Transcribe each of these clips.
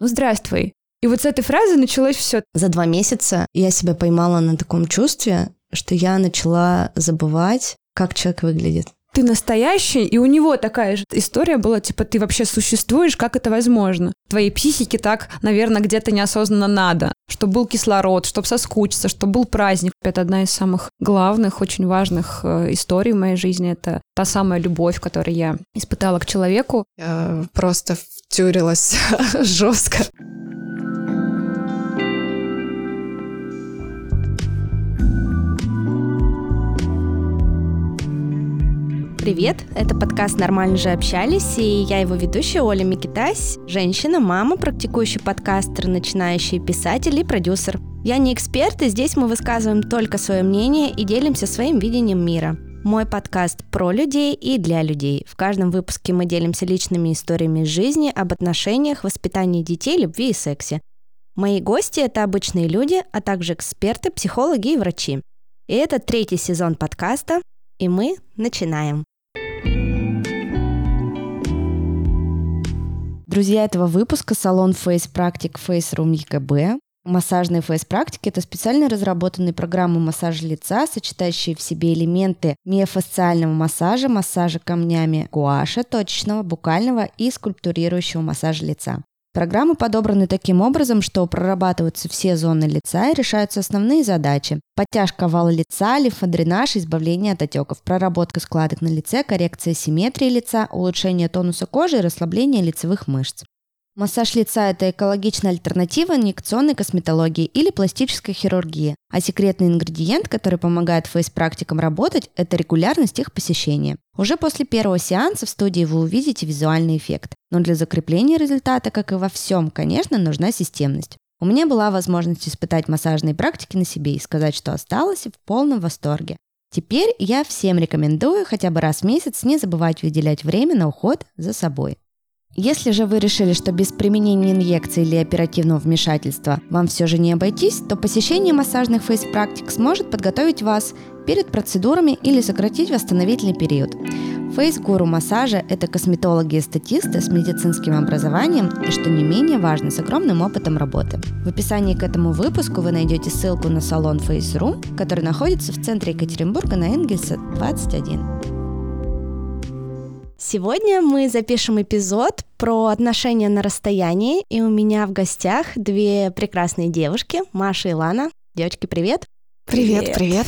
ну здравствуй. И вот с этой фразы началось все. За два месяца я себя поймала на таком чувстве, что я начала забывать, как человек выглядит ты настоящий, и у него такая же история была, типа, ты вообще существуешь, как это возможно? Твоей психике так, наверное, где-то неосознанно надо, чтобы был кислород, чтобы соскучиться, чтобы был праздник. Это одна из самых главных, очень важных э, историй в моей жизни. Это та самая любовь, которую я испытала к человеку. Я просто втюрилась жестко. Привет, это подкаст «Нормально же общались» и я его ведущая Оля Микитась, женщина, мама, практикующий подкастер, начинающий писатель и продюсер. Я не эксперт, и здесь мы высказываем только свое мнение и делимся своим видением мира. Мой подкаст про людей и для людей. В каждом выпуске мы делимся личными историями из жизни, об отношениях, воспитании детей, любви и сексе. Мои гости – это обычные люди, а также эксперты, психологи и врачи. И это третий сезон подкаста, и мы начинаем. Друзья этого выпуска – салон Face Practic Face Room ЕКБ. Массажные фейс-практики – это специально разработанные программы массажа лица, сочетающие в себе элементы миофасциального массажа, массажа камнями гуаша, точечного, букального и скульптурирующего массажа лица. Программы подобраны таким образом, что прорабатываются все зоны лица и решаются основные задачи. Подтяжка овала лица, лимфодренаж, избавление от отеков, проработка складок на лице, коррекция симметрии лица, улучшение тонуса кожи и расслабление лицевых мышц. Массаж лица – это экологичная альтернатива инъекционной косметологии или пластической хирургии, а секретный ингредиент, который помогает фейс-практикам работать – это регулярность их посещения. Уже после первого сеанса в студии вы увидите визуальный эффект, но для закрепления результата, как и во всем, конечно, нужна системность. У меня была возможность испытать массажные практики на себе и сказать, что осталась в полном восторге. Теперь я всем рекомендую хотя бы раз в месяц не забывать выделять время на уход за собой. Если же вы решили, что без применения инъекций или оперативного вмешательства вам все же не обойтись, то посещение массажных фейс-практик сможет подготовить вас перед процедурами или сократить восстановительный период. Фейс-гуру массажа – это косметологи и статисты с медицинским образованием и, что не менее важно, с огромным опытом работы. В описании к этому выпуску вы найдете ссылку на салон Face Room, который находится в центре Екатеринбурга на Энгельса 21. Сегодня мы запишем эпизод про отношения на расстоянии, и у меня в гостях две прекрасные девушки, Маша и Лана. Девочки, привет! Привет, привет.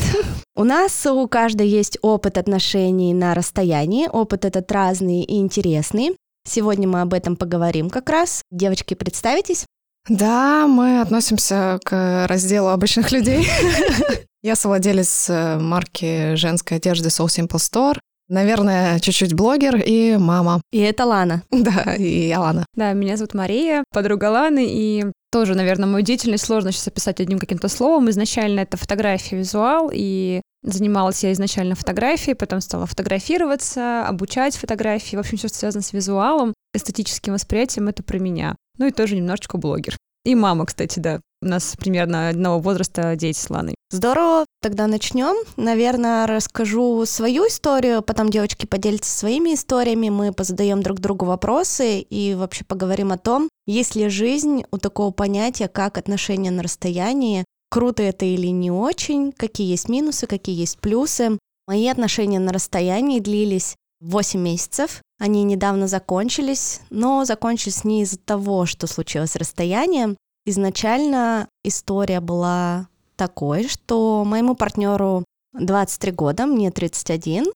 У нас у каждой есть опыт отношений на расстоянии. Опыт этот разный и интересный. Сегодня мы об этом поговорим как раз. Девочки, представитесь? Да, мы относимся к разделу обычных людей. Я совладелец э, марки женской одежды Soul Simple Store. Наверное, чуть-чуть блогер и мама. И это Лана. Да, и Алана. Да, меня зовут Мария, подруга Ланы, и тоже, наверное, мою деятельность сложно сейчас описать одним каким-то словом. Изначально это фотография, визуал, и занималась я изначально фотографией, потом стала фотографироваться, обучать фотографии. В общем, все, что связано с визуалом, эстетическим восприятием, это про меня. Ну и тоже немножечко блогер. И мама, кстати, да. У нас примерно одного возраста дети с Ланой. Здорово, тогда начнем. Наверное, расскажу свою историю, потом девочки поделятся своими историями, мы позадаем друг другу вопросы и вообще поговорим о том, есть ли жизнь у такого понятия, как отношения на расстоянии, круто это или не очень, какие есть минусы, какие есть плюсы. Мои отношения на расстоянии длились 8 месяцев. Они недавно закончились, но закончились не из-за того, что случилось расстояние, Изначально история была такой, что моему партнеру 23 года, мне 31.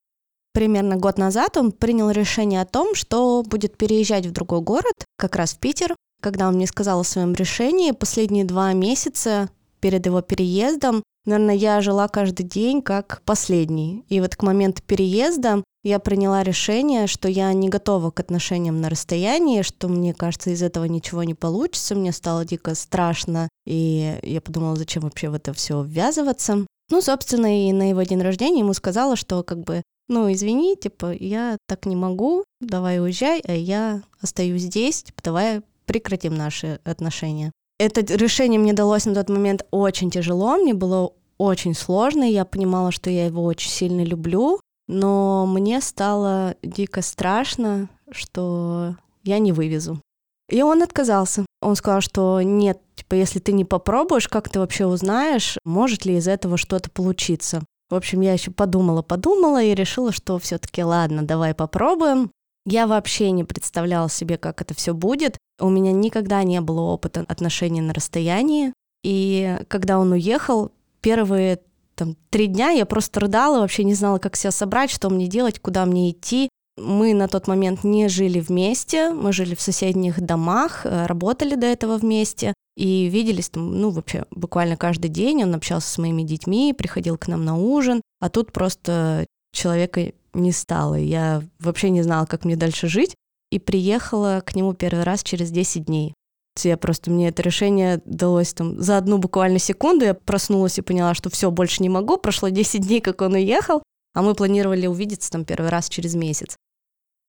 Примерно год назад он принял решение о том, что будет переезжать в другой город, как раз в Питер. Когда он мне сказал о своем решении, последние два месяца перед его переездом, наверное, я жила каждый день как последний. И вот к моменту переезда я приняла решение, что я не готова к отношениям на расстоянии, что мне кажется, из этого ничего не получится. Мне стало дико страшно, и я подумала, зачем вообще в это все ввязываться. Ну, собственно, и на его день рождения ему сказала, что как бы, ну, извини, типа, я так не могу, давай уезжай, а я остаюсь здесь, типа, давай прекратим наши отношения. Это решение мне далось на тот момент очень тяжело, мне было очень сложно, я понимала, что я его очень сильно люблю, но мне стало дико страшно, что я не вывезу. И он отказался. Он сказал, что нет, типа, если ты не попробуешь, как ты вообще узнаешь, может ли из этого что-то получиться. В общем, я еще подумала, подумала и решила, что все-таки ладно, давай попробуем. Я вообще не представляла себе, как это все будет. У меня никогда не было опыта отношений на расстоянии. И когда он уехал, первые там три дня я просто рыдала, вообще не знала, как себя собрать, что мне делать, куда мне идти. Мы на тот момент не жили вместе, мы жили в соседних домах, э, работали до этого вместе и виделись там, ну, вообще буквально каждый день. Он общался с моими детьми, приходил к нам на ужин, а тут просто человека не стало. Я вообще не знала, как мне дальше жить, и приехала к нему первый раз через 10 дней. Я просто, мне это решение далось там за одну буквально секунду, я проснулась и поняла, что все, больше не могу, прошло 10 дней, как он уехал, а мы планировали увидеться там первый раз через месяц.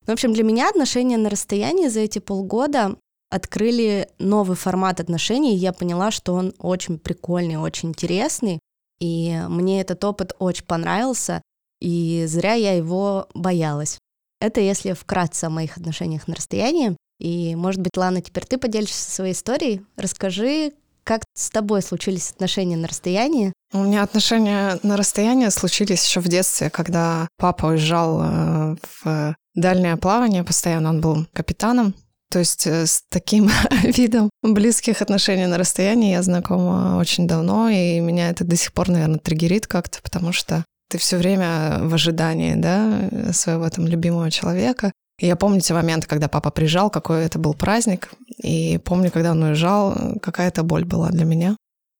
В общем, для меня отношения на расстоянии за эти полгода открыли новый формат отношений, и я поняла, что он очень прикольный, очень интересный, и мне этот опыт очень понравился, и зря я его боялась. Это если вкратце о моих отношениях на расстоянии. И, может быть, Лана, теперь ты поделишься своей историей. Расскажи, как с тобой случились отношения на расстоянии? У меня отношения на расстоянии случились еще в детстве, когда папа уезжал э, в дальнее плавание, постоянно он был капитаном. То есть э, с таким видом близких отношений на расстоянии я знакома очень давно, и меня это до сих пор, наверное, триггерит как-то, потому что ты все время в ожидании, да, своего там любимого человека. И я помню те моменты, когда папа приезжал, какой это был праздник. И помню, когда он уезжал, какая это боль была для меня.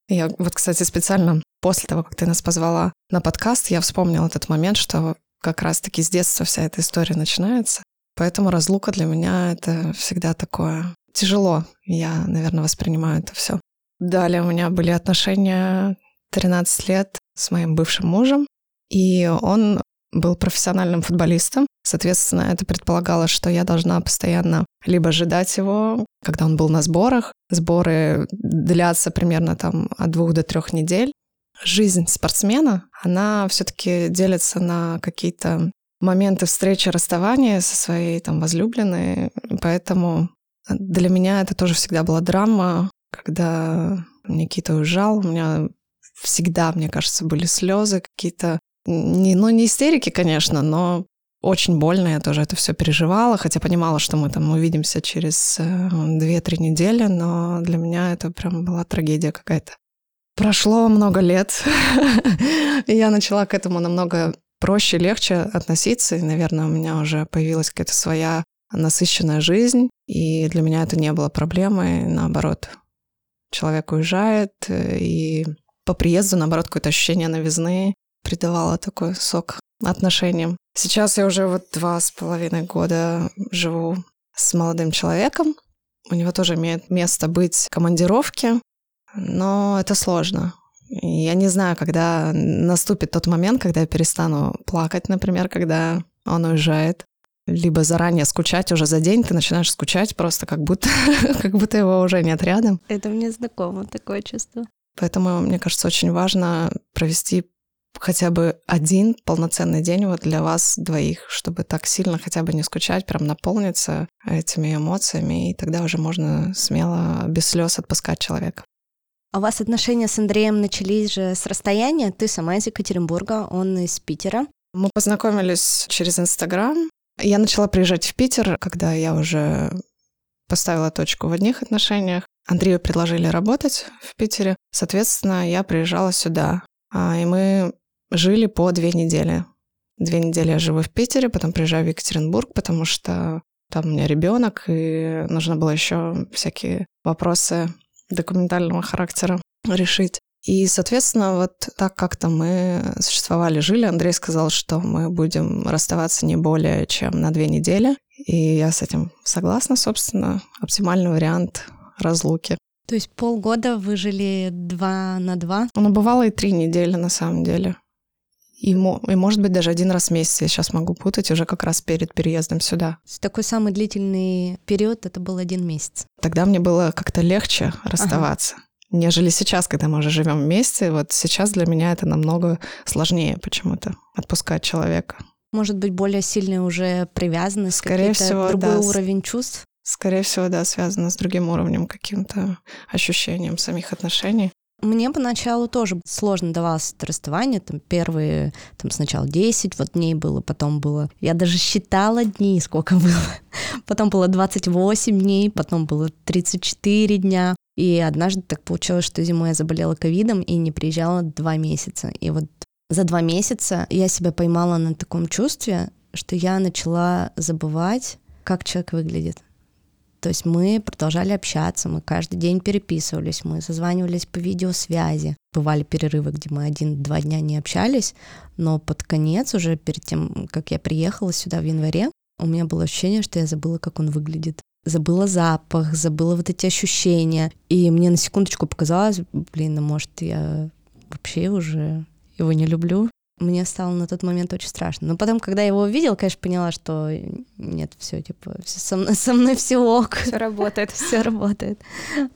Я вот, кстати, специально после того, как ты нас позвала на подкаст, я вспомнила этот момент, что как раз-таки с детства вся эта история начинается. Поэтому разлука для меня это всегда такое тяжело. Я, наверное, воспринимаю это все. Далее у меня были отношения 13 лет с моим бывшим мужем. И он был профессиональным футболистом. Соответственно, это предполагало, что я должна постоянно либо ожидать его, когда он был на сборах. Сборы длятся примерно там от двух до трех недель. Жизнь спортсмена, она все-таки делится на какие-то моменты встречи, расставания со своей там возлюбленной. Поэтому для меня это тоже всегда была драма, когда Никита уезжал, у меня всегда, мне кажется, были слезы какие-то не, ну, не истерики, конечно, но очень больно я тоже это все переживала, хотя понимала, что мы там увидимся через 2-3 э, недели, но для меня это прям была трагедия какая-то. Прошло много лет, и я начала к этому намного проще, легче относиться, и, наверное, у меня уже появилась какая-то своя насыщенная жизнь, и для меня это не было проблемой, наоборот. Человек уезжает, э, и по приезду, наоборот, какое-то ощущение новизны, придавала такой сок отношениям. Сейчас я уже вот два с половиной года живу с молодым человеком. У него тоже имеет место быть командировки, но это сложно. Я не знаю, когда наступит тот момент, когда я перестану плакать, например, когда он уезжает. Либо заранее скучать уже за день, ты начинаешь скучать просто как будто, как будто его уже нет рядом. Это мне знакомо, такое чувство. Поэтому, мне кажется, очень важно провести хотя бы один полноценный день вот для вас двоих, чтобы так сильно хотя бы не скучать, прям наполниться этими эмоциями, и тогда уже можно смело без слез отпускать человека. А у вас отношения с Андреем начались же с расстояния. Ты сама из Екатеринбурга, он из Питера. Мы познакомились через Инстаграм. Я начала приезжать в Питер, когда я уже поставила точку в одних отношениях. Андрею предложили работать в Питере. Соответственно, я приезжала сюда. А, и мы жили по две недели. Две недели я живу в Питере, потом приезжаю в Екатеринбург, потому что там у меня ребенок, и нужно было еще всякие вопросы документального характера решить. И, соответственно, вот так как-то мы существовали, жили. Андрей сказал, что мы будем расставаться не более чем на две недели. И я с этим согласна, собственно. Оптимальный вариант разлуки. То есть полгода вы жили два на два? Ну, бывало и три недели, на самом деле. И, и, может быть, даже один раз в месяц я сейчас могу путать, уже как раз перед переездом сюда. Такой самый длительный период это был один месяц. Тогда мне было как-то легче расставаться. Ага. Нежели сейчас, когда мы уже живем вместе, вот сейчас для меня это намного сложнее почему-то отпускать человека. Может быть, более сильная уже привязанность, скорее всего, другой да. уровень чувств. Скорее всего, да, связано с другим уровнем каким-то ощущением самих отношений. Мне поначалу тоже сложно давалось это расставание, там первые, там сначала 10 вот дней было, потом было, я даже считала дней, сколько было, потом было 28 дней, потом было 34 дня, и однажды так получилось, что зимой я заболела ковидом и не приезжала два месяца, и вот за два месяца я себя поймала на таком чувстве, что я начала забывать, как человек выглядит. То есть мы продолжали общаться, мы каждый день переписывались, мы созванивались по видеосвязи. Бывали перерывы, где мы один-два дня не общались, но под конец, уже перед тем, как я приехала сюда в январе, у меня было ощущение, что я забыла, как он выглядит. Забыла запах, забыла вот эти ощущения. И мне на секундочку показалось, блин, ну может я вообще уже его не люблю. Мне стало на тот момент очень страшно. Но потом, когда я его увидела, конечно, поняла, что нет, все, типа, все со, мной, со мной все ок. Все работает. Все работает.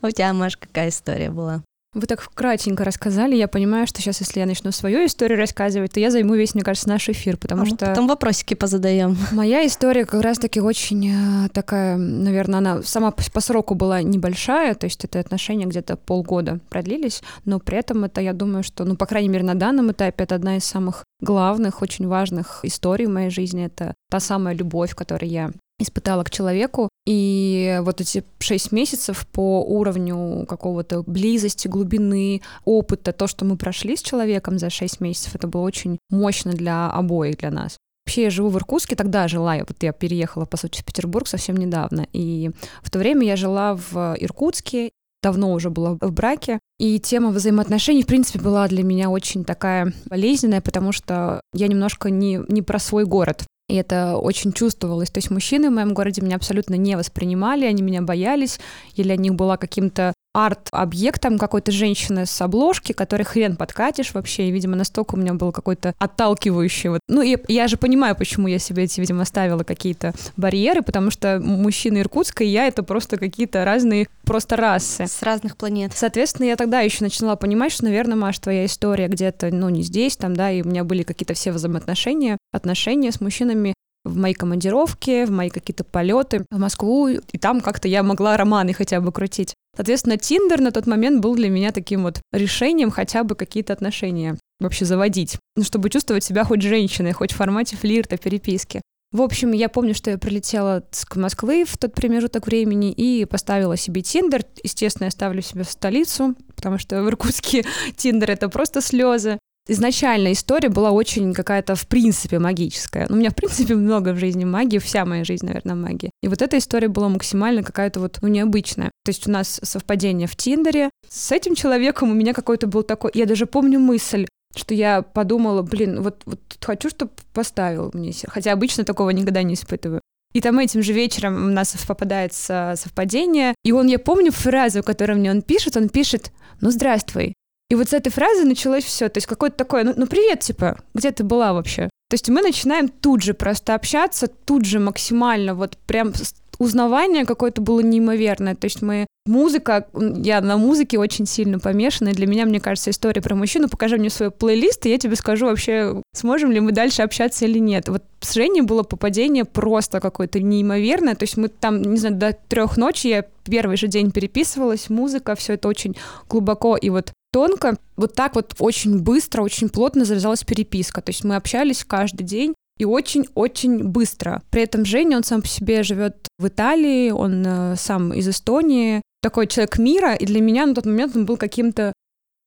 У тебя, Маш, какая история была? Вы так кратенько рассказали, я понимаю, что сейчас, если я начну свою историю рассказывать, то я займу весь, мне кажется, наш эфир, потому а что... Потом вопросики позадаем. Моя история как раз-таки очень э, такая, наверное, она сама по сроку была небольшая, то есть это отношения где-то полгода продлились, но при этом это, я думаю, что, ну, по крайней мере, на данном этапе это одна из самых главных, очень важных историй в моей жизни. Это та самая любовь, которой я испытала к человеку. И вот эти шесть месяцев по уровню какого-то близости, глубины, опыта, то, что мы прошли с человеком за шесть месяцев, это было очень мощно для обоих, для нас. Вообще я живу в Иркутске, тогда жила, вот я переехала, по сути, в Петербург совсем недавно, и в то время я жила в Иркутске, давно уже была в браке, и тема взаимоотношений, в принципе, была для меня очень такая болезненная, потому что я немножко не, не про свой город. И это очень чувствовалось. То есть мужчины в моем городе меня абсолютно не воспринимали, они меня боялись, или для них была каким-то арт-объектом какой-то женщины с обложки, который хрен подкатишь вообще, и, видимо, настолько у меня был какой-то отталкивающий вот. Ну, и я же понимаю, почему я себе эти, видимо, ставила какие-то барьеры, потому что мужчины Иркутска и я — это просто какие-то разные просто расы. С разных планет. Соответственно, я тогда еще начала понимать, что, наверное, Маш, твоя история где-то, ну, не здесь, там, да, и у меня были какие-то все взаимоотношения, отношения с мужчинами в мои командировки, в мои какие-то полеты в Москву, и там как-то я могла романы хотя бы крутить. Соответственно, Тиндер на тот момент был для меня таким вот решением хотя бы какие-то отношения вообще заводить, ну, чтобы чувствовать себя хоть женщиной, хоть в формате флирта, переписки. В общем, я помню, что я прилетела с Москвы в тот промежуток времени и поставила себе Тиндер. Естественно, я ставлю себе в столицу, потому что в Иркутске Тиндер — это просто слезы изначально история была очень какая-то в принципе магическая. Ну, у меня в принципе много в жизни магии, вся моя жизнь, наверное, магия. И вот эта история была максимально какая-то вот, ну, необычная. То есть у нас совпадение в Тиндере. С этим человеком у меня какой-то был такой... Я даже помню мысль, что я подумала, блин, вот, вот хочу, чтобы поставил мне Хотя обычно такого никогда не испытываю. И там этим же вечером у нас попадается совпадение. И он, я помню фразу, которую мне он пишет, он пишет, ну, здравствуй, и вот с этой фразы началось все. То есть какое-то такое, ну, ну привет, типа, где ты была вообще? То есть мы начинаем тут же просто общаться, тут же максимально, вот прям узнавание какое-то было неимоверное. То есть мы... Музыка, я на музыке очень сильно помешана, и для меня, мне кажется, история про мужчину, покажи мне свой плейлист, и я тебе скажу вообще, сможем ли мы дальше общаться или нет. Вот с Женей было попадение просто какое-то неимоверное, то есть мы там, не знаю, до трех ночи я первый же день переписывалась, музыка, все это очень глубоко, и вот тонко. Вот так вот очень быстро, очень плотно завязалась переписка. То есть мы общались каждый день и очень-очень быстро. При этом Женя, он сам по себе живет в Италии, он э, сам из Эстонии, такой человек мира, и для меня на тот момент он был каким-то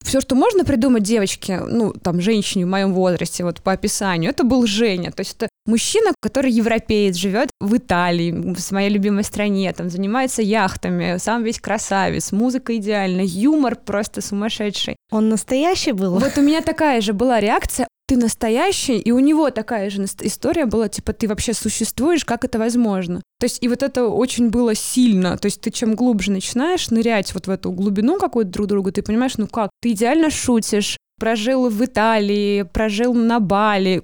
все, что можно придумать девочке, ну, там, женщине в моем возрасте, вот по описанию, это был Женя. То есть это мужчина, который европеец, живет в Италии, в моей любимой стране, там, занимается яхтами, сам весь красавец, музыка идеальная, юмор просто сумасшедший. Он настоящий был? Вот у меня такая же была реакция ты настоящий, и у него такая же история была, типа, ты вообще существуешь, как это возможно? То есть, и вот это очень было сильно, то есть ты чем глубже начинаешь нырять вот в эту глубину какую-то друг друга, ты понимаешь, ну как, ты идеально шутишь, прожил в Италии, прожил на Бали,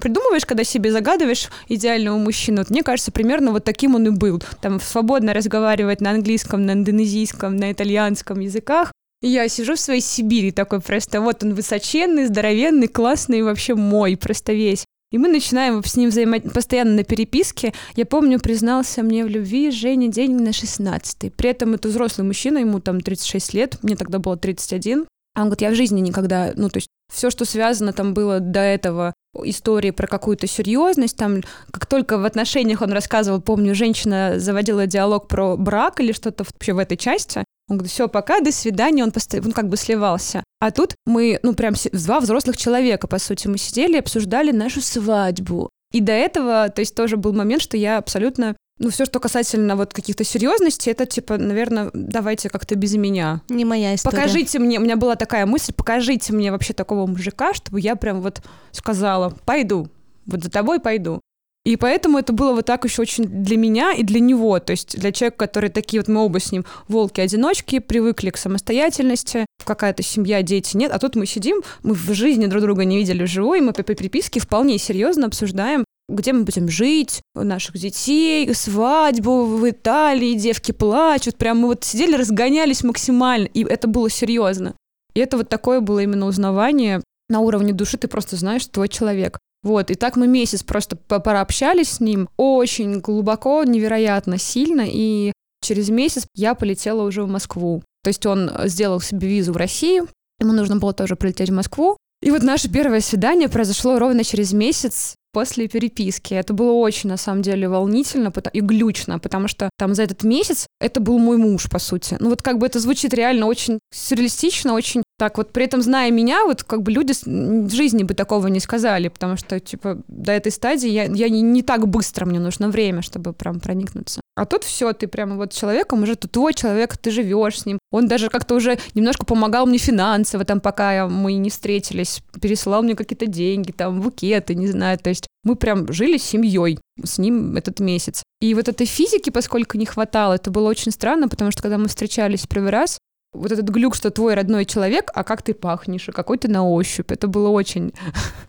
придумываешь, когда себе загадываешь идеального мужчину. Вот мне кажется, примерно вот таким он и был. Там свободно разговаривать на английском, на индонезийском, на итальянском языках, я сижу в своей Сибири такой просто, вот он высоченный, здоровенный, классный, вообще мой, просто весь. И мы начинаем с ним взаимо... постоянно на переписке. Я помню, признался мне в любви Женя день на 16 При этом это взрослый мужчина, ему там 36 лет, мне тогда было 31. А он говорит, я в жизни никогда, ну, то есть все, что связано там было до этого, истории про какую-то серьезность, там, как только в отношениях он рассказывал, помню, женщина заводила диалог про брак или что-то вообще в этой части, он говорит, все, пока, до свидания, он, постоянно, он как бы сливался. А тут мы, ну, прям два взрослых человека, по сути, мы сидели и обсуждали нашу свадьбу. И до этого, то есть тоже был момент, что я абсолютно ну, все, что касательно вот каких-то серьезностей, это типа, наверное, давайте как-то без меня. Не моя история. Покажите мне, у меня была такая мысль, покажите мне вообще такого мужика, чтобы я прям вот сказала, пойду, вот за тобой пойду. И поэтому это было вот так еще очень для меня и для него, то есть для человека, который такие вот мы оба с ним волки-одиночки, привыкли к самостоятельности, какая-то семья, дети нет, а тут мы сидим, мы в жизни друг друга не видели вживую, мы по переписке вполне серьезно обсуждаем где мы будем жить, наших детей, свадьбу в Италии, девки плачут. Прям мы вот сидели, разгонялись максимально, и это было серьезно. И это вот такое было именно узнавание на уровне души, ты просто знаешь, что твой человек. Вот, и так мы месяц просто пообщались с ним очень глубоко, невероятно сильно, и через месяц я полетела уже в Москву. То есть он сделал себе визу в Россию, ему нужно было тоже прилететь в Москву, и вот наше первое свидание произошло ровно через месяц после переписки. Это было очень, на самом деле, волнительно и глючно, потому что там за этот месяц это был мой муж, по сути. Ну вот как бы это звучит реально очень сюрреалистично, очень так вот, при этом зная меня, вот как бы люди в жизни бы такого не сказали, потому что, типа, до этой стадии я, я не, не так быстро, мне нужно время, чтобы прям проникнуться. А тут все, ты прям вот человеком уже, тут твой человек, ты живешь с ним. Он даже как-то уже немножко помогал мне финансово, там, пока мы не встретились, пересылал мне какие-то деньги, там, букеты, не знаю, то есть мы прям жили семьей с ним этот месяц. И вот этой физики, поскольку не хватало, это было очень странно, потому что когда мы встречались первый раз, вот этот глюк, что твой родной человек, а как ты пахнешь, и какой ты на ощупь. Это было очень...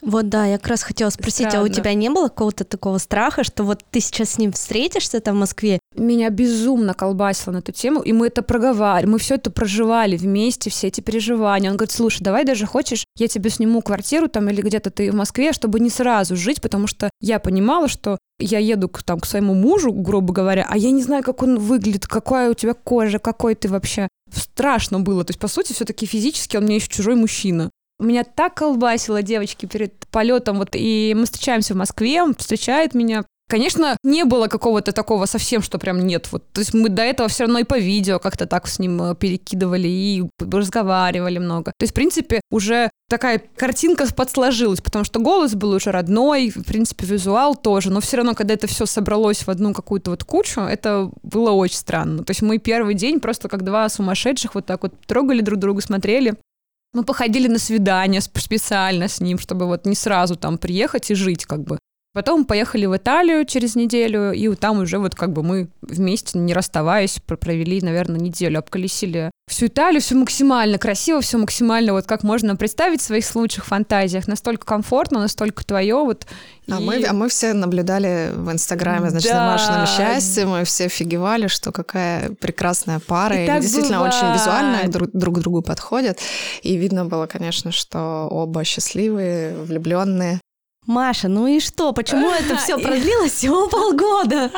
Вот да, я как раз хотела спросить, Странно. а у тебя не было какого-то такого страха, что вот ты сейчас с ним встретишься там в Москве? Меня безумно колбасило на эту тему, и мы это проговаривали, мы все это проживали вместе, все эти переживания. Он говорит, слушай, давай даже хочешь, я тебе сниму квартиру там или где-то ты в Москве, чтобы не сразу жить, потому что я понимала, что я еду к, там, к своему мужу, грубо говоря, а я не знаю, как он выглядит, какая у тебя кожа, какой ты вообще страшно было. То есть, по сути, все-таки физически он мне еще чужой мужчина. Меня так колбасило девочки перед полетом, вот, и мы встречаемся в Москве, он встречает меня, Конечно, не было какого-то такого совсем, что прям нет. Вот, то есть мы до этого все равно и по видео как-то так с ним э, перекидывали и разговаривали много. То есть, в принципе, уже такая картинка подсложилась, потому что голос был уже родной, в принципе, визуал тоже, но все равно, когда это все собралось в одну какую-то вот кучу, это было очень странно. То есть мы первый день просто как два сумасшедших вот так вот трогали друг друга, смотрели. Мы походили на свидание специально с ним, чтобы вот не сразу там приехать и жить как бы. Потом поехали в Италию через неделю, и там уже вот как бы мы вместе, не расставаясь, провели, наверное, неделю, обколесили всю Италию, все максимально красиво, все максимально вот как можно представить в своих лучших фантазиях, настолько комфортно, настолько твое вот. А, и... мы, а мы все наблюдали в Инстаграме, значит, да. на Машином счастье, мы все офигевали, что какая прекрасная пара, и, и действительно бывает. очень визуально друг, друг к другу подходят, и видно было, конечно, что оба счастливые, влюбленные. Маша, ну и что? Почему это все продлилось всего полгода?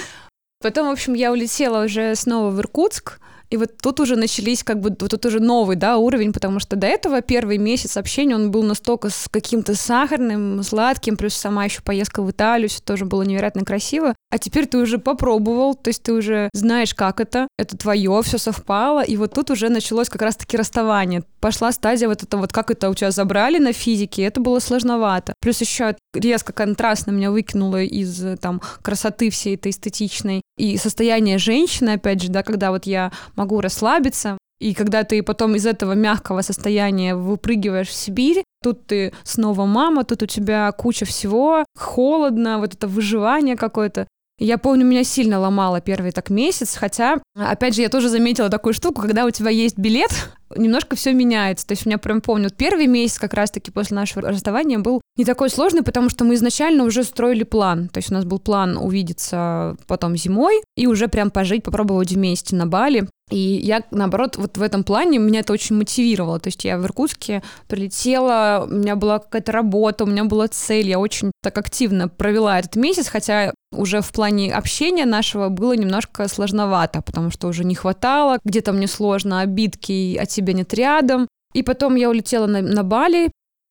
Потом, в общем, я улетела уже снова в Иркутск, и вот тут уже начались как бы, вот тут уже новый, да, уровень, потому что до этого первый месяц общения, он был настолько с каким-то сахарным, сладким, плюс сама еще поездка в Италию, все тоже было невероятно красиво. А теперь ты уже попробовал, то есть ты уже знаешь, как это, это твое, все совпало, и вот тут уже началось как раз-таки расставание. Пошла стадия вот это вот, как это у тебя забрали на физике, это было сложновато. Плюс еще резко контрастно меня выкинуло из там красоты всей этой эстетичной и состояние женщины, опять же, да, когда вот я могу расслабиться, и когда ты потом из этого мягкого состояния выпрыгиваешь в Сибирь, тут ты снова мама, тут у тебя куча всего, холодно, вот это выживание какое-то. Я помню, меня сильно ломало первый так месяц, хотя, опять же, я тоже заметила такую штуку, когда у тебя есть билет, немножко все меняется. То есть у меня прям помню, первый месяц как раз-таки после нашего расставания был не такой сложный, потому что мы изначально уже строили план. То есть у нас был план увидеться потом зимой и уже прям пожить, попробовать вместе на Бали. И я, наоборот, вот в этом плане меня это очень мотивировало. То есть я в Иркутске прилетела, у меня была какая-то работа, у меня была цель, я очень так активно провела этот месяц, хотя уже в плане общения нашего было немножко сложновато, потому что уже не хватало, где-то мне сложно, обидки, а тебя нет рядом. И потом я улетела на, на Бали,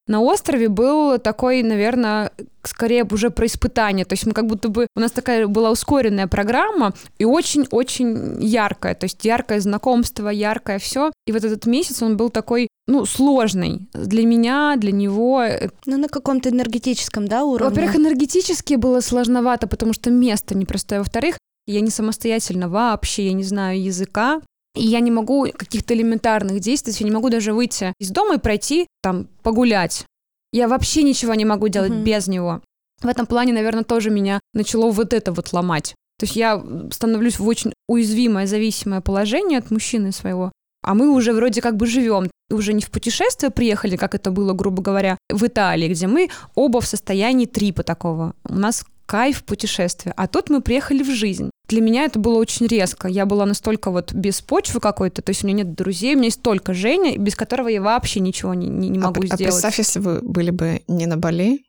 на острове был такой, наверное, скорее уже про испытание. То есть мы как будто бы... У нас такая была ускоренная программа и очень-очень яркая. То есть яркое знакомство, яркое все. И вот этот месяц он был такой, ну, сложный для меня, для него. Ну, на каком-то энергетическом, да, уровне? Во-первых, энергетически было сложновато, потому что место непростое. Во-вторых, я не самостоятельно вообще, я не знаю языка. И я не могу каких-то элементарных действий, я не могу даже выйти из дома и пройти, там, погулять. Я вообще ничего не могу делать mm-hmm. без него. В этом плане, наверное, тоже меня начало вот это вот ломать. То есть я становлюсь в очень уязвимое, зависимое положение от мужчины своего. А мы уже вроде как бы живем, уже не в путешествие приехали, как это было, грубо говоря, в Италии, где мы оба в состоянии трипа такого. У нас кайф путешествия. А тут мы приехали в жизнь. Для меня это было очень резко. Я была настолько вот без почвы какой-то, то есть у меня нет друзей, у меня есть только Женя, без которого я вообще ничего не, не, не а могу а, сделать. А представь, если вы были бы не на Бали,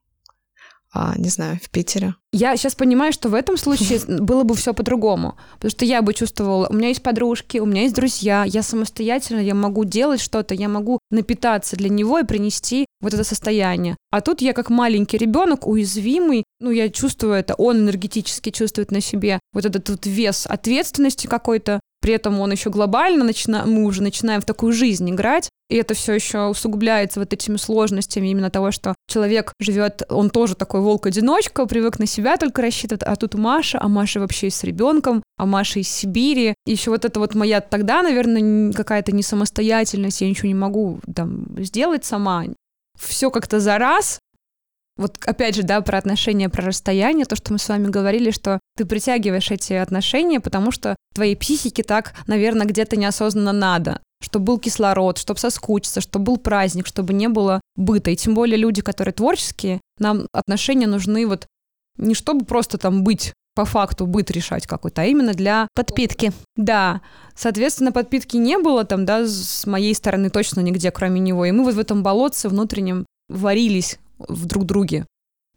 а, не знаю, в Питере. Я сейчас понимаю, что в этом случае было бы все по-другому. Потому что я бы чувствовала, у меня есть подружки, у меня есть друзья, я самостоятельно, я могу делать что-то, я могу напитаться для него и принести вот это состояние. А тут я как маленький ребенок, уязвимый, ну, я чувствую это, он энергетически чувствует на себе вот этот вот вес ответственности какой-то, при этом он еще глобально, начина... мы уже начинаем в такую жизнь играть, и это все еще усугубляется вот этими сложностями именно того, что человек живет, он тоже такой волк-одиночка, привык на себя только рассчитывать, а тут Маша, а Маша вообще с ребенком, а Маша из Сибири. И еще вот это вот моя тогда, наверное, какая-то не самостоятельность, я ничего не могу там сделать сама. Все как-то за раз, вот опять же, да, про отношения, про расстояние, то, что мы с вами говорили, что ты притягиваешь эти отношения, потому что твоей психике так, наверное, где-то неосознанно надо чтобы был кислород, чтобы соскучиться, чтобы был праздник, чтобы не было быта. И тем более люди, которые творческие, нам отношения нужны вот не чтобы просто там быть по факту быт решать какой-то, а именно для подпитки. Да. Соответственно, подпитки не было там, да, с моей стороны точно нигде, кроме него. И мы вот в этом болотце внутреннем варились в друг друге.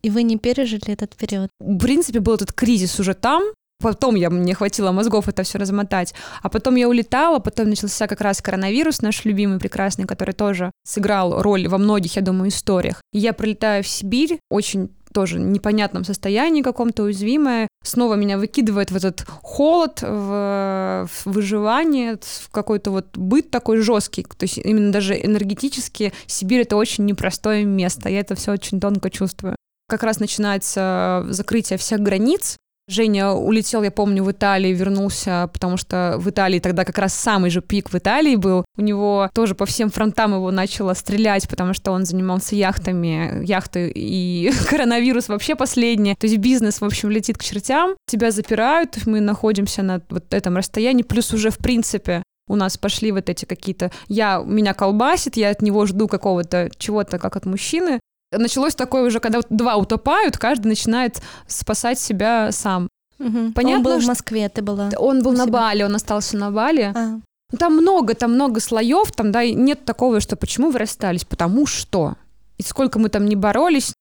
И вы не пережили этот период? В принципе, был этот кризис уже там, потом я, мне хватило мозгов это все размотать. А потом я улетала, потом начался как раз коронавирус, наш любимый, прекрасный, который тоже сыграл роль во многих, я думаю, историях. И я прилетаю в Сибирь, очень тоже непонятном состоянии каком-то уязвимое, снова меня выкидывает в этот холод, в, в выживание, в какой-то вот быт такой жесткий. То есть именно даже энергетически Сибирь — это очень непростое место. Я это все очень тонко чувствую. Как раз начинается закрытие всех границ, Женя улетел, я помню, в Италии, вернулся, потому что в Италии тогда как раз самый же пик в Италии был. У него тоже по всем фронтам его начало стрелять, потому что он занимался яхтами, яхты и коронавирус вообще последний. То есть бизнес, в общем, летит к чертям. Тебя запирают, мы находимся на вот этом расстоянии, плюс уже, в принципе, у нас пошли вот эти какие-то... Я, меня колбасит, я от него жду какого-то чего-то, как от мужчины началось такое уже, когда два утопают, каждый начинает спасать себя сам. Угу. Понятно, он был в Москве, ты была. Он был на Бали, он остался на Бали. А. Ну, там много, там много слоев, там, да, нет такого, что почему вы расстались, потому что. И сколько мы там не боролись,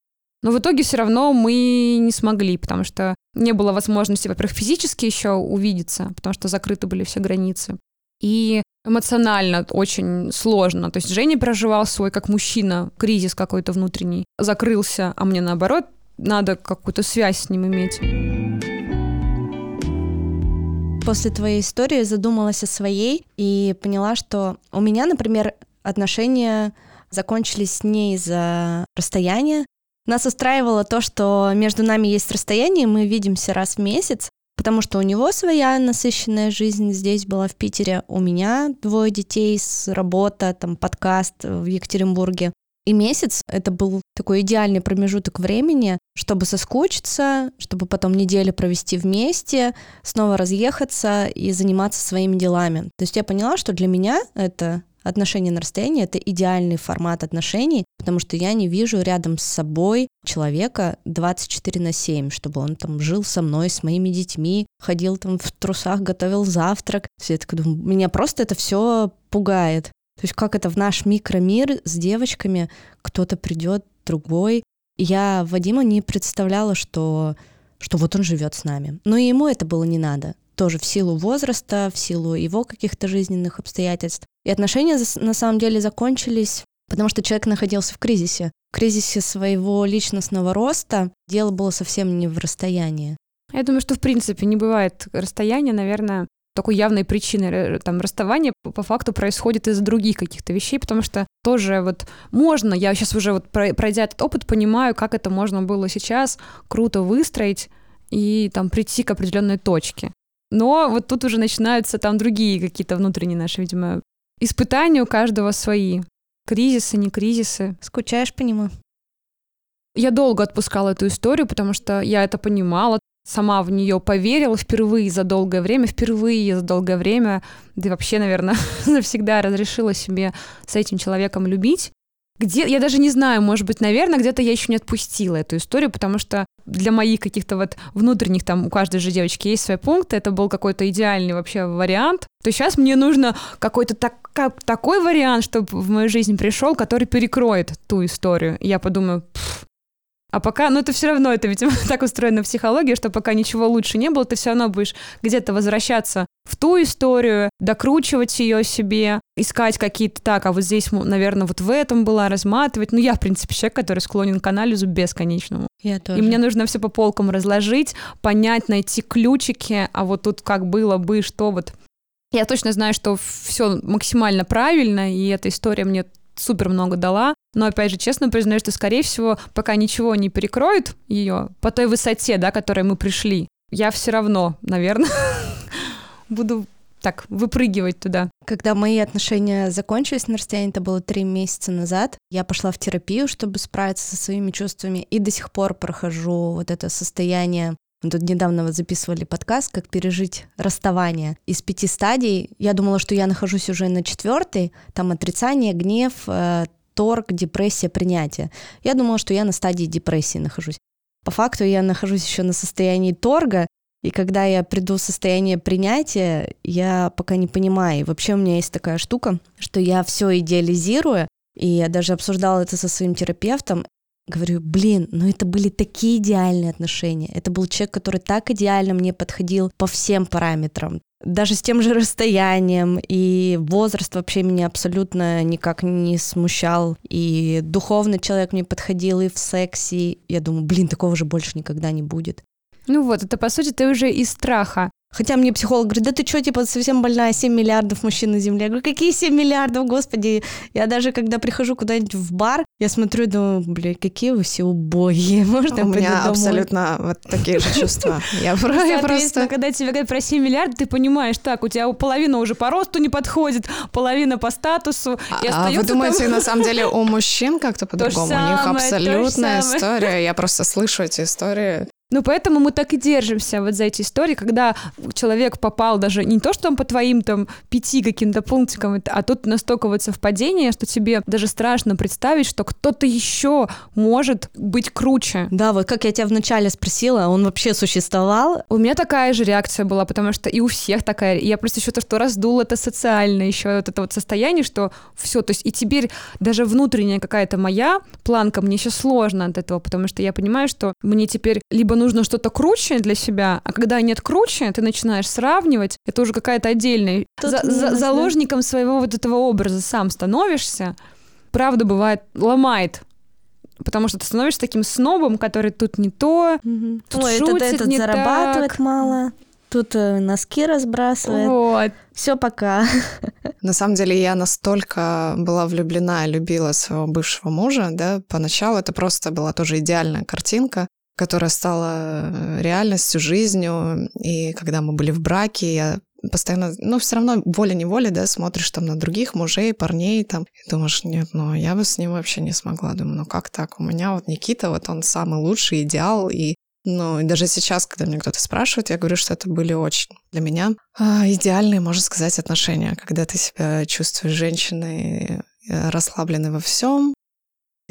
но в итоге все равно мы не смогли, потому что не было возможности, во-первых, физически еще увидеться, потому что закрыты были все границы. И эмоционально очень сложно. То есть Женя проживал свой, как мужчина, кризис какой-то внутренний, закрылся, а мне наоборот, надо какую-то связь с ним иметь. После твоей истории задумалась о своей и поняла, что у меня, например, отношения закончились не из-за расстояния. Нас устраивало то, что между нами есть расстояние, мы видимся раз в месяц, потому что у него своя насыщенная жизнь здесь была в Питере, у меня двое детей с работа, там подкаст в Екатеринбурге. И месяц — это был такой идеальный промежуток времени, чтобы соскучиться, чтобы потом неделю провести вместе, снова разъехаться и заниматься своими делами. То есть я поняла, что для меня это отношения на расстоянии — это идеальный формат отношений, потому что я не вижу рядом с собой человека 24 на 7, чтобы он там жил со мной, с моими детьми, ходил там в трусах, готовил завтрак. Все это, меня просто это все пугает. То есть как это в наш микромир с девочками кто-то придет другой. Я Вадима не представляла, что, что вот он живет с нами. Но ему это было не надо тоже в силу возраста, в силу его каких-то жизненных обстоятельств. И отношения на самом деле закончились, потому что человек находился в кризисе. В кризисе своего личностного роста дело было совсем не в расстоянии. Я думаю, что в принципе не бывает расстояния, наверное, такой явной причиной там расставания по факту происходит из-за других каких-то вещей, потому что тоже вот можно, я сейчас уже вот пройдя этот опыт, понимаю, как это можно было сейчас круто выстроить и там прийти к определенной точке. Но вот тут уже начинаются там другие какие-то внутренние наши, видимо, испытания у каждого свои. Кризисы, не кризисы. Скучаешь по нему? Я долго отпускала эту историю, потому что я это понимала, сама в нее поверила впервые за долгое время, впервые за долгое время, да и вообще, наверное, навсегда разрешила себе с этим человеком любить где я даже не знаю, может быть, наверное, где-то я еще не отпустила эту историю, потому что для моих каких-то вот внутренних, там, у каждой же девочки есть свои пункты, это был какой-то идеальный вообще вариант, то сейчас мне нужно какой-то так, как, такой вариант, чтобы в мою жизнь пришел, который перекроет ту историю. Я подумаю, а пока, ну это все равно, это, видимо, так устроена психология, что пока ничего лучше не было, ты все равно будешь где-то возвращаться в ту историю, докручивать ее себе, искать какие-то так, а вот здесь, наверное, вот в этом была, разматывать. Ну, я, в принципе, человек, который склонен к анализу бесконечному. Я тоже. И мне нужно все по полкам разложить, понять, найти ключики, а вот тут как было бы, что вот я точно знаю, что все максимально правильно, и эта история мне супер много дала. Но, опять же, честно признаю, что, скорее всего, пока ничего не перекроет ее по той высоте, да, которой мы пришли, я все равно, наверное, буду так выпрыгивать туда. Когда мои отношения закончились на расстоянии, это было три месяца назад, я пошла в терапию, чтобы справиться со своими чувствами, и до сих пор прохожу вот это состояние мы тут недавно вот записывали подкаст, как пережить расставание. Из пяти стадий я думала, что я нахожусь уже на четвертой, там отрицание, гнев, э, торг, депрессия, принятие. Я думала, что я на стадии депрессии нахожусь. По факту я нахожусь еще на состоянии торга, и когда я приду в состояние принятия, я пока не понимаю. И вообще у меня есть такая штука, что я все идеализирую, и я даже обсуждала это со своим терапевтом. Говорю, блин, ну это были такие идеальные отношения. Это был человек, который так идеально мне подходил по всем параметрам. Даже с тем же расстоянием, и возраст вообще меня абсолютно никак не смущал. И духовный человек мне подходил и в сексе. Я думаю, блин, такого же больше никогда не будет. Ну вот, это по сути ты уже из страха Хотя мне психолог говорит, да ты что, типа, совсем больная, 7 миллиардов мужчин на Земле. Я говорю, какие 7 миллиардов, господи. Я даже, когда прихожу куда-нибудь в бар, я смотрю и думаю, блядь, какие вы все убогие. Можно У меня абсолютно вот такие же чувства. Я, просто... когда тебе говорят про 7 миллиардов, ты понимаешь, так, у тебя половина уже по росту не подходит, половина по статусу. А, а вы думаете, на самом деле у мужчин как-то по-другому? У них абсолютная история. Я просто слышу эти истории ну, поэтому мы так и держимся вот за эти истории, когда человек попал даже не то, что он по твоим там пяти каким-то пунктикам, а тут настолько вот совпадение, что тебе даже страшно представить, что кто-то еще может быть круче. Да, вот как я тебя вначале спросила, он вообще существовал? У меня такая же реакция была, потому что и у всех такая. Я просто еще то, что раздул это социально, еще вот это вот состояние, что все, то есть и теперь даже внутренняя какая-то моя планка, мне еще сложно от этого, потому что я понимаю, что мне теперь либо нужно что-то круче для себя, а когда нет круче, ты начинаешь сравнивать, это уже какая-то отдельная. За, за, заложником да. своего вот этого образа сам становишься. Правда, бывает, ломает потому что ты становишься таким снобом, который тут не то, угу. тут Ой, шутит этот, этот не зарабатывает так. мало, тут э, носки разбрасывает. Вот. Все пока. На самом деле я настолько была влюблена и любила своего бывшего мужа, да, поначалу это просто была тоже идеальная картинка которая стала э, реальностью, жизнью. И когда мы были в браке, я постоянно, ну, все равно волей-неволей, да, смотришь там на других мужей, парней там, и думаешь, нет, ну, я бы с ним вообще не смогла. Думаю, ну, как так? У меня вот Никита, вот он самый лучший идеал, и Ну, и даже сейчас, когда мне кто-то спрашивает, я говорю, что это были очень для меня а, идеальные, можно сказать, отношения, когда ты себя чувствуешь женщиной, э, расслабленной во всем.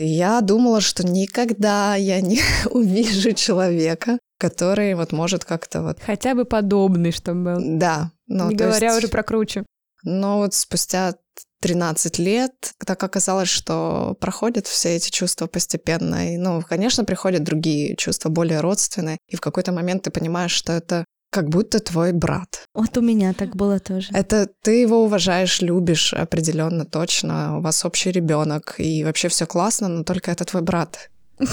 Я думала, что никогда я не увижу человека, который вот может как-то вот... Хотя бы подобный, чтобы был. Да. Ну, не говоря есть... уже про круче. Но вот спустя 13 лет, так оказалось, что проходят все эти чувства постепенно. И, ну, конечно, приходят другие чувства, более родственные. И в какой-то момент ты понимаешь, что это как будто твой брат. Вот у меня так было тоже. Это ты его уважаешь, любишь определенно, точно. У вас общий ребенок, и вообще все классно, но только это твой брат.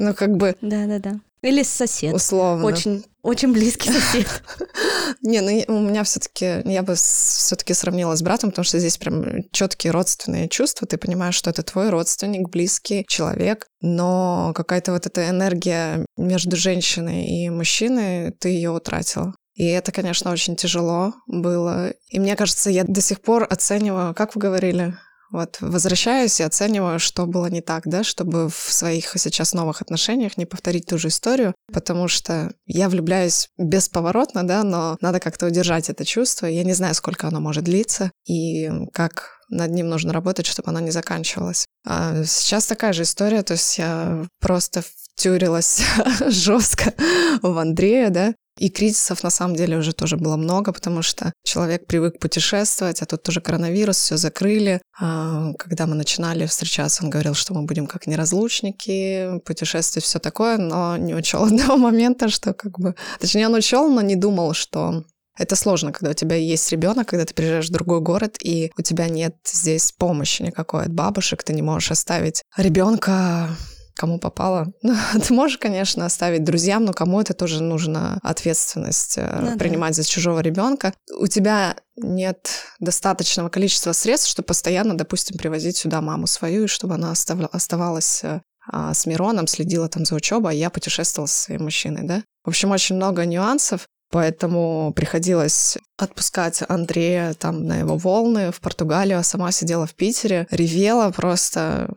Ну, как бы... Да-да-да. Или сосед. Условно. Очень, очень близкий сосед. Не, ну у меня все-таки, я бы все-таки сравнила с братом, потому что здесь прям четкие родственные чувства. Ты понимаешь, что это твой родственник, близкий человек, но какая-то вот эта энергия между женщиной и мужчиной, ты ее утратила. И это, конечно, очень тяжело было. И мне кажется, я до сих пор оцениваю, как вы говорили, вот возвращаюсь и оцениваю, что было не так, да, чтобы в своих сейчас новых отношениях не повторить ту же историю, потому что я влюбляюсь бесповоротно, да, но надо как-то удержать это чувство. Я не знаю, сколько оно может длиться и как над ним нужно работать, чтобы оно не заканчивалось. А сейчас такая же история, то есть я просто втюрилась жестко в Андрея, да, и кризисов на самом деле уже тоже было много, потому что человек привык путешествовать, а тут тоже коронавирус, все закрыли. А, когда мы начинали встречаться, он говорил, что мы будем как неразлучники, путешествовать, все такое, но не учел одного момента, что как бы... Точнее, он учел, но не думал, что это сложно, когда у тебя есть ребенок, когда ты приезжаешь в другой город, и у тебя нет здесь помощи никакой от бабушек, ты не можешь оставить ребенка кому попало. Ну, ты можешь, конечно, оставить друзьям, но кому это тоже нужно ответственность э, ну, принимать да. за чужого ребенка. У тебя нет достаточного количества средств, чтобы постоянно, допустим, привозить сюда маму свою, и чтобы она оставалась э, а, с Мироном, следила там за учебой, а я путешествовала со своим мужчиной, да. В общем, очень много нюансов, поэтому приходилось отпускать Андрея там на его волны в Португалию, а сама сидела в Питере, ревела просто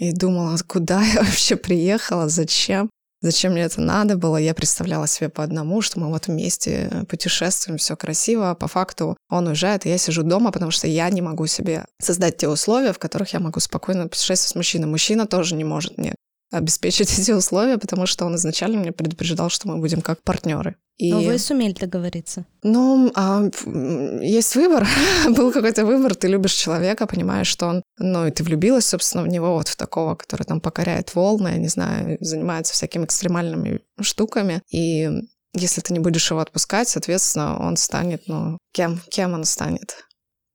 и думала, куда я вообще приехала, зачем. Зачем мне это надо было? Я представляла себе по одному, что мы вот вместе путешествуем, все красиво, а по факту он уезжает, и я сижу дома, потому что я не могу себе создать те условия, в которых я могу спокойно путешествовать с мужчиной. Мужчина тоже не может мне обеспечить эти условия, потому что он изначально меня предупреждал, что мы будем как партнеры. И... Но вы сумели договориться. Ну, а, есть выбор. Был какой-то выбор. Ты любишь человека, понимаешь, что он... Ну, и ты влюбилась, собственно, в него, вот в такого, который там покоряет волны, я не знаю, занимается всякими экстремальными штуками. И если ты не будешь его отпускать, соответственно, он станет, ну, кем? Кем он станет?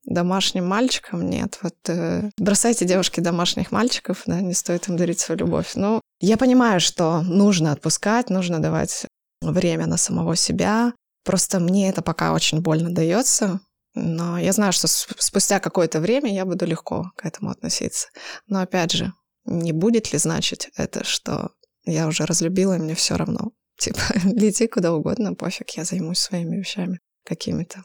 Домашним мальчиком нет. Вот э, бросайте девушки домашних мальчиков, да, не стоит им дарить свою любовь. Ну, я понимаю, что нужно отпускать, нужно давать время на самого себя. Просто мне это пока очень больно дается. Но я знаю, что спустя какое-то время я буду легко к этому относиться. Но опять же, не будет ли значить это, что я уже разлюбила, и мне все равно? Типа, лети куда угодно, пофиг, я займусь своими вещами какими-то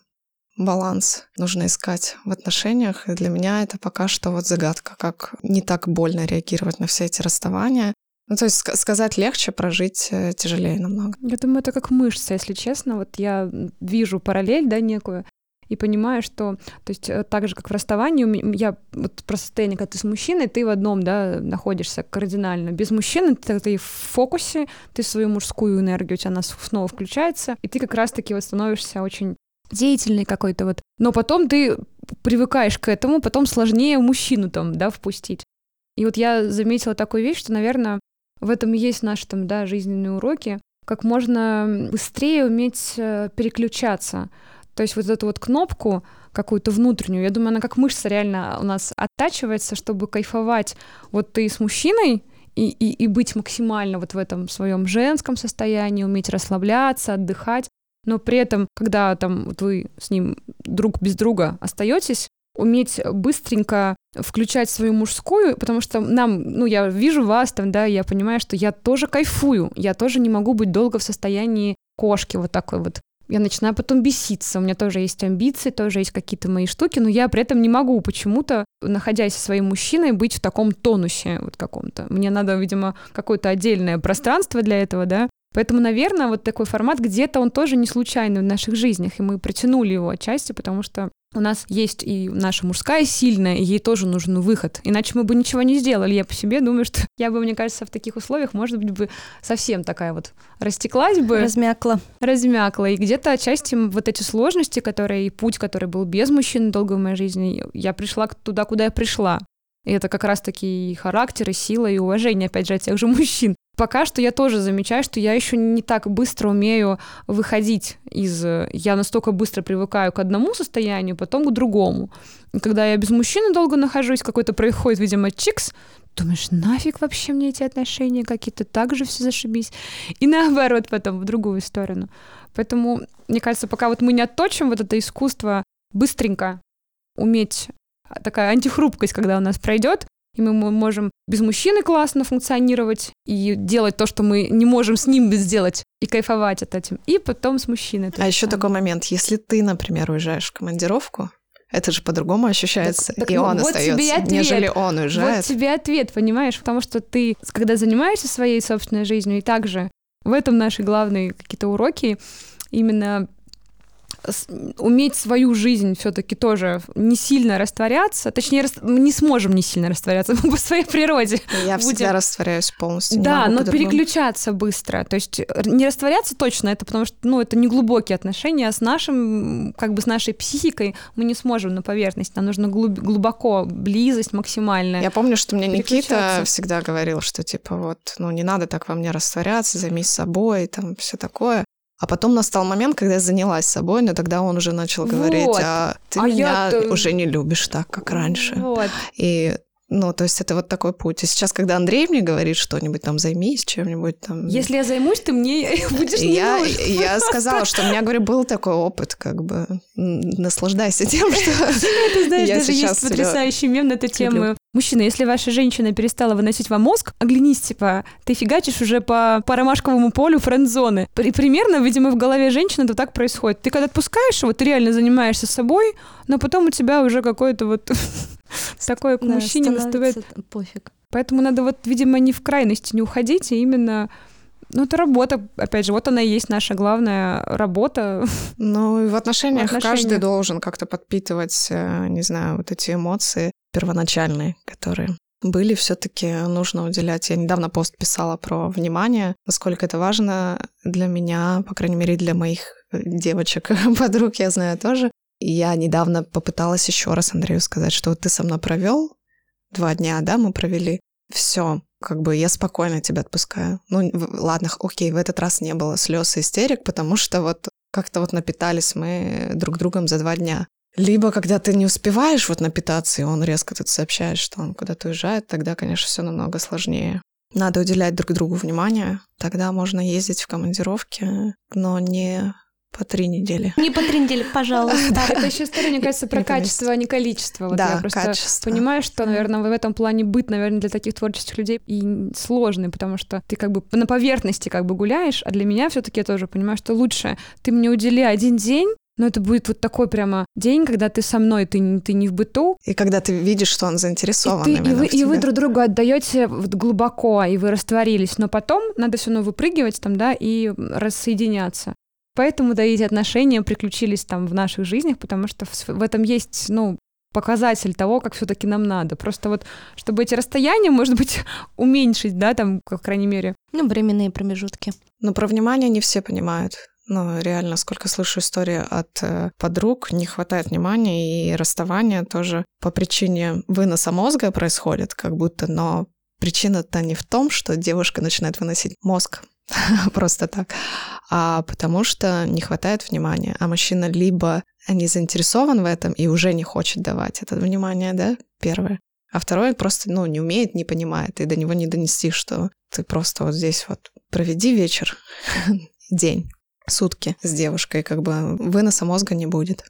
баланс нужно искать в отношениях. И для меня это пока что вот загадка, как не так больно реагировать на все эти расставания. Ну, то есть сказать легче, прожить э, тяжелее намного. Я думаю, это как мышца, если честно. Вот я вижу параллель, да, некую, и понимаю, что, то есть э, так же, как в расставании, я вот про состояние, когда ты с мужчиной, ты в одном, да, находишься кардинально. Без мужчины ты, ты в фокусе, ты свою мужскую энергию, у тебя она снова включается, и ты как раз-таки вот становишься очень деятельный какой-то вот. Но потом ты привыкаешь к этому, потом сложнее мужчину там, да, впустить. И вот я заметила такую вещь, что, наверное, в этом есть наши там, да, жизненные уроки, как можно быстрее уметь э, переключаться. То есть вот эту вот кнопку какую-то внутреннюю, я думаю, она как мышца реально у нас оттачивается, чтобы кайфовать. Вот ты с мужчиной, и, и, и быть максимально вот в этом своем женском состоянии, уметь расслабляться, отдыхать но при этом, когда там вот вы с ним друг без друга остаетесь, уметь быстренько включать свою мужскую, потому что нам, ну, я вижу вас там, да, я понимаю, что я тоже кайфую, я тоже не могу быть долго в состоянии кошки вот такой вот. Я начинаю потом беситься, у меня тоже есть амбиции, тоже есть какие-то мои штуки, но я при этом не могу почему-то, находясь со своим мужчиной, быть в таком тонусе вот каком-то. Мне надо, видимо, какое-то отдельное пространство для этого, да, Поэтому, наверное, вот такой формат где-то он тоже не случайный в наших жизнях, и мы притянули его отчасти, потому что у нас есть и наша мужская сильная, и ей тоже нужен выход. Иначе мы бы ничего не сделали. Я по себе думаю, что я бы, мне кажется, в таких условиях, может быть, бы совсем такая вот растеклась бы. Размякла. Размякла. И где-то отчасти вот эти сложности, которые, и путь, который был без мужчин долго в моей жизни, я пришла туда, куда я пришла. И это как раз-таки и характер, и сила, и уважение, опять же, от тех же мужчин. Пока что я тоже замечаю, что я еще не так быстро умею выходить из... Я настолько быстро привыкаю к одному состоянию, потом к другому. И когда я без мужчины долго нахожусь, какой-то происходит, видимо, чикс, думаешь, нафиг вообще мне эти отношения какие-то, так же все зашибись. И наоборот потом, в другую сторону. Поэтому, мне кажется, пока вот мы не отточим вот это искусство быстренько уметь такая антихрупкость, когда у нас пройдет, и мы можем без мужчины классно функционировать и делать то, что мы не можем с ним сделать, и кайфовать от этим. И потом с мужчиной. А еще такой момент, если ты, например, уезжаешь в командировку, это же по-другому ощущается, так, так, и он вот остается, тебе ответ. нежели он уезжает. Вот тебе ответ, понимаешь? Потому что ты, когда занимаешься своей собственной жизнью, и также в этом наши главные какие-то уроки, именно уметь свою жизнь все-таки тоже не сильно растворяться, точнее, мы не сможем не сильно растворяться, мы по своей природе. Я будем... всегда растворяюсь полностью. Да, но переключаться быстро. То есть не растворяться точно, это потому что, ну, это не глубокие отношения, а с нашим, как бы с нашей психикой мы не сможем на поверхность, нам нужно глуб... глубоко, близость максимальная. Я помню, что мне Никита всегда говорил, что типа вот, ну, не надо так во мне растворяться, займись собой, там, все такое. А потом настал момент, когда я занялась собой, но тогда он уже начал говорить, вот. а ты а меня я... уже не любишь так, как раньше. Вот. И ну, то есть это вот такой путь. И сейчас, когда Андрей мне говорит что-нибудь там, займись чем-нибудь там... Если я займусь, ты мне будешь не я, я сказала, что у меня, говорю, был такой опыт, как бы наслаждайся тем, что Ты знаешь, даже есть потрясающий мем на эту тему. Мужчина, если ваша женщина перестала выносить вам мозг, оглянись, типа, ты фигачишь уже по, по ромашковому полю френд-зоны. И примерно, видимо, в голове женщины это так происходит. Ты когда отпускаешь его, ты реально занимаешься собой, но потом у тебя уже какое-то вот такое к мужчине наступает. Пофиг. Поэтому надо вот, видимо, не в крайности не уходить, а именно ну, это работа, опять же, вот она и есть наша главная работа. Ну, и в отношениях, в отношениях. каждый должен как-то подпитывать, э, не знаю, вот эти эмоции первоначальные, которые были, все-таки нужно уделять. Я недавно пост писала про внимание, насколько это важно для меня, по крайней мере, для моих э, девочек, подруг, я знаю тоже. И я недавно попыталась еще раз Андрею сказать, что вот ты со мной провел два дня, да, мы провели. Все, как бы я спокойно тебя отпускаю. Ну, ладно, окей, в этот раз не было слез и истерик, потому что вот как-то вот напитались мы друг другом за два дня. Либо когда ты не успеваешь вот напитаться, и он резко тут сообщает, что он куда-то уезжает, тогда, конечно, все намного сложнее. Надо уделять друг другу внимание, тогда можно ездить в командировки, но не по три недели. Не по три недели, пожалуйста. Да, это еще история, мне кажется, про качество, а не количество. Вот да, я просто качество. понимаю, что, наверное, в этом плане быт, наверное, для таких творческих людей и сложный, потому что ты как бы на поверхности как бы гуляешь, а для меня все таки я тоже понимаю, что лучше ты мне удели один день, но это будет вот такой прямо день, когда ты со мной, ты, ты не в быту. И когда ты видишь, что он заинтересован и, ты, и, вы, и вы друг другу отдаете вот глубоко, и вы растворились. Но потом надо все равно выпрыгивать там, да, и рассоединяться. Поэтому, да, эти отношения приключились там в наших жизнях, потому что в этом есть, ну, показатель того, как все-таки нам надо. Просто вот, чтобы эти расстояния, может быть, уменьшить, да, там, по крайней мере. Ну, временные промежутки. Но про внимание не все понимают. Ну, реально, сколько слышу истории от э, подруг, не хватает внимания, и расставание тоже по причине выноса мозга происходит, как будто, но причина-то не в том, что девушка начинает выносить мозг просто так, а потому что не хватает внимания. А мужчина либо не заинтересован в этом и уже не хочет давать это внимание, да, первое. А второе просто, ну, не умеет, не понимает, и до него не донести, что ты просто вот здесь вот проведи вечер, день, сутки с девушкой, как бы выноса мозга не будет.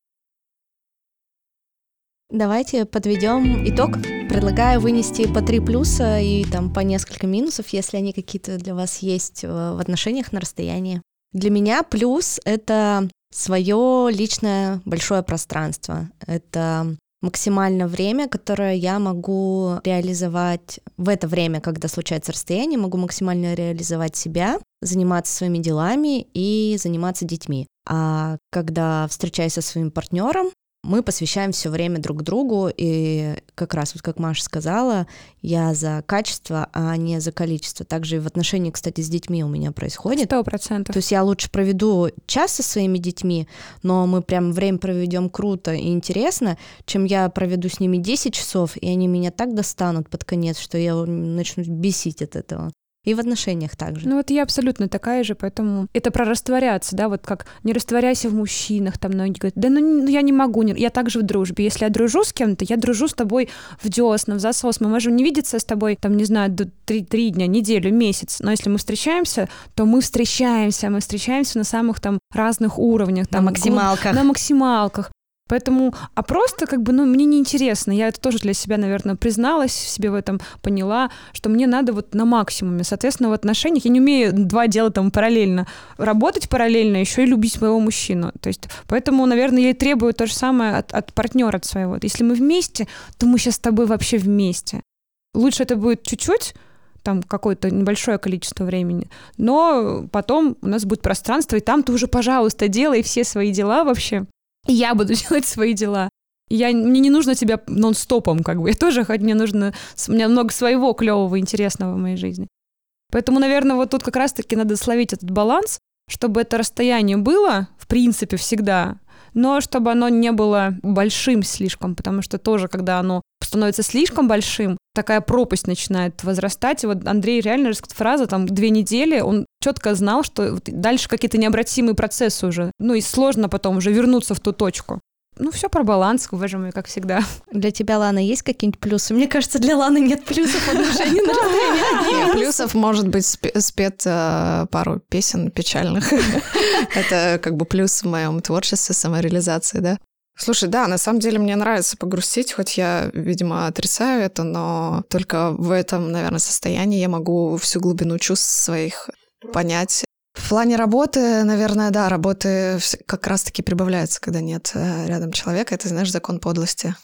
Давайте подведем итог. Предлагаю вынести по три плюса и там по несколько минусов, если они какие-то для вас есть э, в отношениях на расстоянии. Для меня плюс — это свое личное большое пространство. Это максимально время, которое я могу реализовать в это время, когда случается расстояние, могу максимально реализовать себя, заниматься своими делами и заниматься детьми. А когда встречаюсь со своим партнером, мы посвящаем все время друг другу, и как раз, вот как Маша сказала, я за качество, а не за количество. Также и в отношении, кстати, с детьми у меня происходит. Сто процентов. То есть я лучше проведу час со своими детьми, но мы прям время проведем круто и интересно, чем я проведу с ними 10 часов, и они меня так достанут под конец, что я начну бесить от этого. И в отношениях также. Ну вот я абсолютно такая же, поэтому это про растворяться, да, вот как не растворяйся в мужчинах, там многие говорят, да ну, ну я не могу, не... я также в дружбе, если я дружу с кем-то, я дружу с тобой в десна, в засос, мы можем не видеться с тобой, там, не знаю, до три, три дня, неделю, месяц, но если мы встречаемся, то мы встречаемся, мы встречаемся на самых там разных уровнях. Там, на максималках. На максималках. Поэтому, а просто как бы, ну, мне неинтересно. Я это тоже для себя, наверное, призналась, себе в этом поняла, что мне надо вот на максимуме. Соответственно, в отношениях я не умею два дела там параллельно. Работать параллельно, еще и любить своего мужчину. То есть, поэтому, наверное, я и требую то же самое от, от партнера от своего. Если мы вместе, то мы сейчас с тобой вообще вместе. Лучше это будет чуть-чуть, там какое-то небольшое количество времени. Но потом у нас будет пространство, и там ты уже, пожалуйста, делай все свои дела вообще я буду делать свои дела. Я, мне не нужно тебя нон-стопом, как бы. Я тоже, хоть мне нужно... У меня много своего клевого, интересного в моей жизни. Поэтому, наверное, вот тут как раз-таки надо словить этот баланс, чтобы это расстояние было, в принципе, всегда, но чтобы оно не было большим слишком, потому что тоже, когда оно становится слишком большим, такая пропасть начинает возрастать. И вот Андрей реально фраза там две недели, он четко знал, что дальше какие-то необратимые процессы уже. Ну и сложно потом уже вернуться в ту точку. Ну, все про баланс, уважаемые, как всегда. Для тебя, Лана, есть какие-нибудь плюсы? Мне кажется, для Ланы нет плюсов в отношении на расстоянии. Плюсов может быть спет э, пару песен печальных. Это как бы плюс в моем творчестве, самореализации, да. Слушай, да, на самом деле мне нравится погрустить, хоть я, видимо, отрицаю это, но только в этом, наверное, состоянии я могу всю глубину чувств своих понять в плане работы, наверное, да, работы как раз-таки прибавляется, когда нет э, рядом человека. Это, знаешь, закон подлости.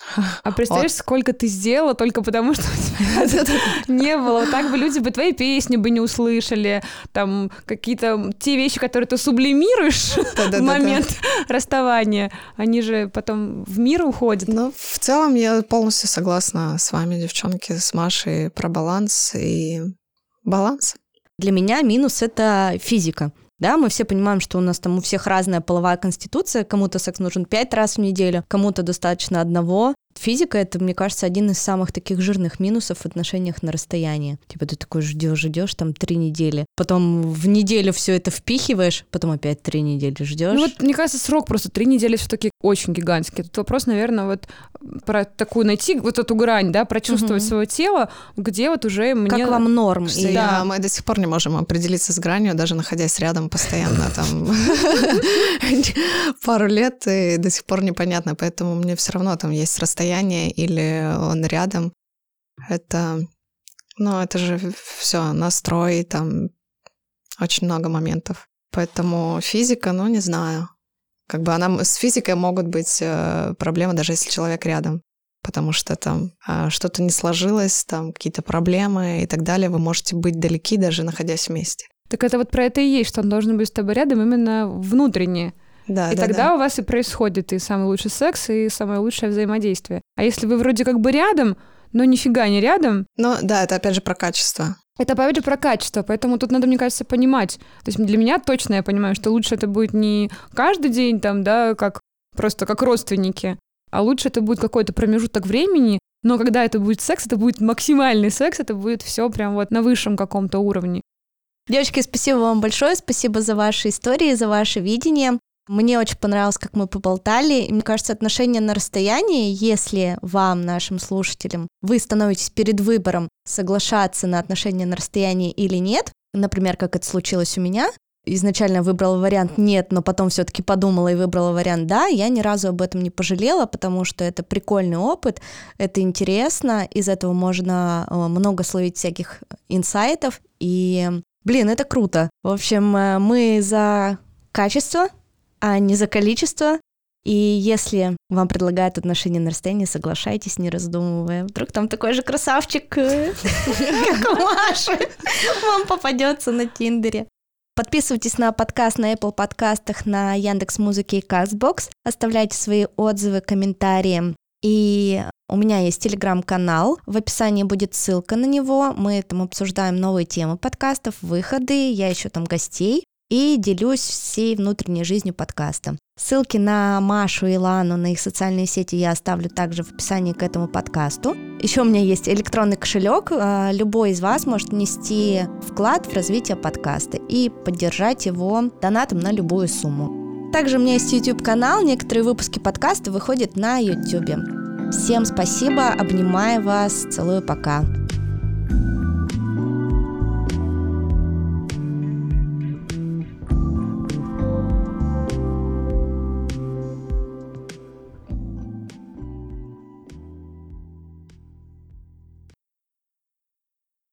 А представляешь, вот. сколько ты сделала только потому, что у тебя не было. Так бы люди бы твои песни бы не услышали, там какие-то те вещи, которые ты сублимируешь в момент расставания, они же потом в мир уходят. Ну, в целом я полностью согласна с вами, девчонки, с Машей про баланс и баланс. Для меня минус — это физика. Да, мы все понимаем, что у нас там у всех разная половая конституция, кому-то секс нужен пять раз в неделю, кому-то достаточно одного, Физика — это, мне кажется, один из самых таких жирных минусов в отношениях на расстоянии. Типа ты такой ждешь, ждешь там три недели, потом в неделю все это впихиваешь, потом опять три недели ждешь. Ну вот, мне кажется, срок просто три недели все-таки очень гигантский. Тут вопрос, наверное, вот про такую найти вот эту грань, да, прочувствовать угу. свое тело, где вот уже мне... Как вам норм? И... Да, мы до сих пор не можем определиться с гранью, даже находясь рядом постоянно там пару лет, и до сих пор непонятно, поэтому мне все равно там есть расстояние расстояние или он рядом. Это, ну, это же все настрой, там очень много моментов. Поэтому физика, ну, не знаю. Как бы она с физикой могут быть э, проблемы, даже если человек рядом. Потому что там э, что-то не сложилось, там какие-то проблемы и так далее. Вы можете быть далеки, даже находясь вместе. Так это вот про это и есть, что он должен быть с тобой рядом именно внутренне. Да, и да, тогда да. у вас и происходит и самый лучший секс, и самое лучшее взаимодействие. А если вы вроде как бы рядом, но нифига не рядом... Ну да, это опять же про качество. Это опять же про качество, поэтому тут надо, мне кажется, понимать. То есть для меня точно я понимаю, что лучше это будет не каждый день там, да, как просто как родственники, а лучше это будет какой-то промежуток времени, но когда это будет секс, это будет максимальный секс, это будет все прям вот на высшем каком-то уровне. Девочки, спасибо вам большое, спасибо за ваши истории, за ваше видение. Мне очень понравилось, как мы поболтали. Мне кажется, отношения на расстоянии, если вам, нашим слушателям, вы становитесь перед выбором соглашаться на отношения на расстоянии или нет, например, как это случилось у меня, изначально выбрала вариант нет, но потом все-таки подумала и выбрала вариант да, я ни разу об этом не пожалела, потому что это прикольный опыт, это интересно, из этого можно э, много словить всяких инсайтов, и, блин, это круто. В общем, э, мы за качество, а не за количество. И если вам предлагают отношения на расстоянии, соглашайтесь, не раздумывая. Вдруг там такой же красавчик, э, как у Маши, вам попадется на Тиндере. Подписывайтесь на подкаст на Apple подкастах, на Яндекс Музыке и Castbox. Оставляйте свои отзывы, комментарии. И у меня есть телеграм-канал, в описании будет ссылка на него. Мы там обсуждаем новые темы подкастов, выходы, я еще там гостей и делюсь всей внутренней жизнью подкаста. Ссылки на Машу и Лану, на их социальные сети я оставлю также в описании к этому подкасту. Еще у меня есть электронный кошелек. А, любой из вас может внести вклад в развитие подкаста и поддержать его донатом на любую сумму. Также у меня есть YouTube-канал, некоторые выпуски подкаста выходят на YouTube. Всем спасибо, обнимаю вас, целую, пока.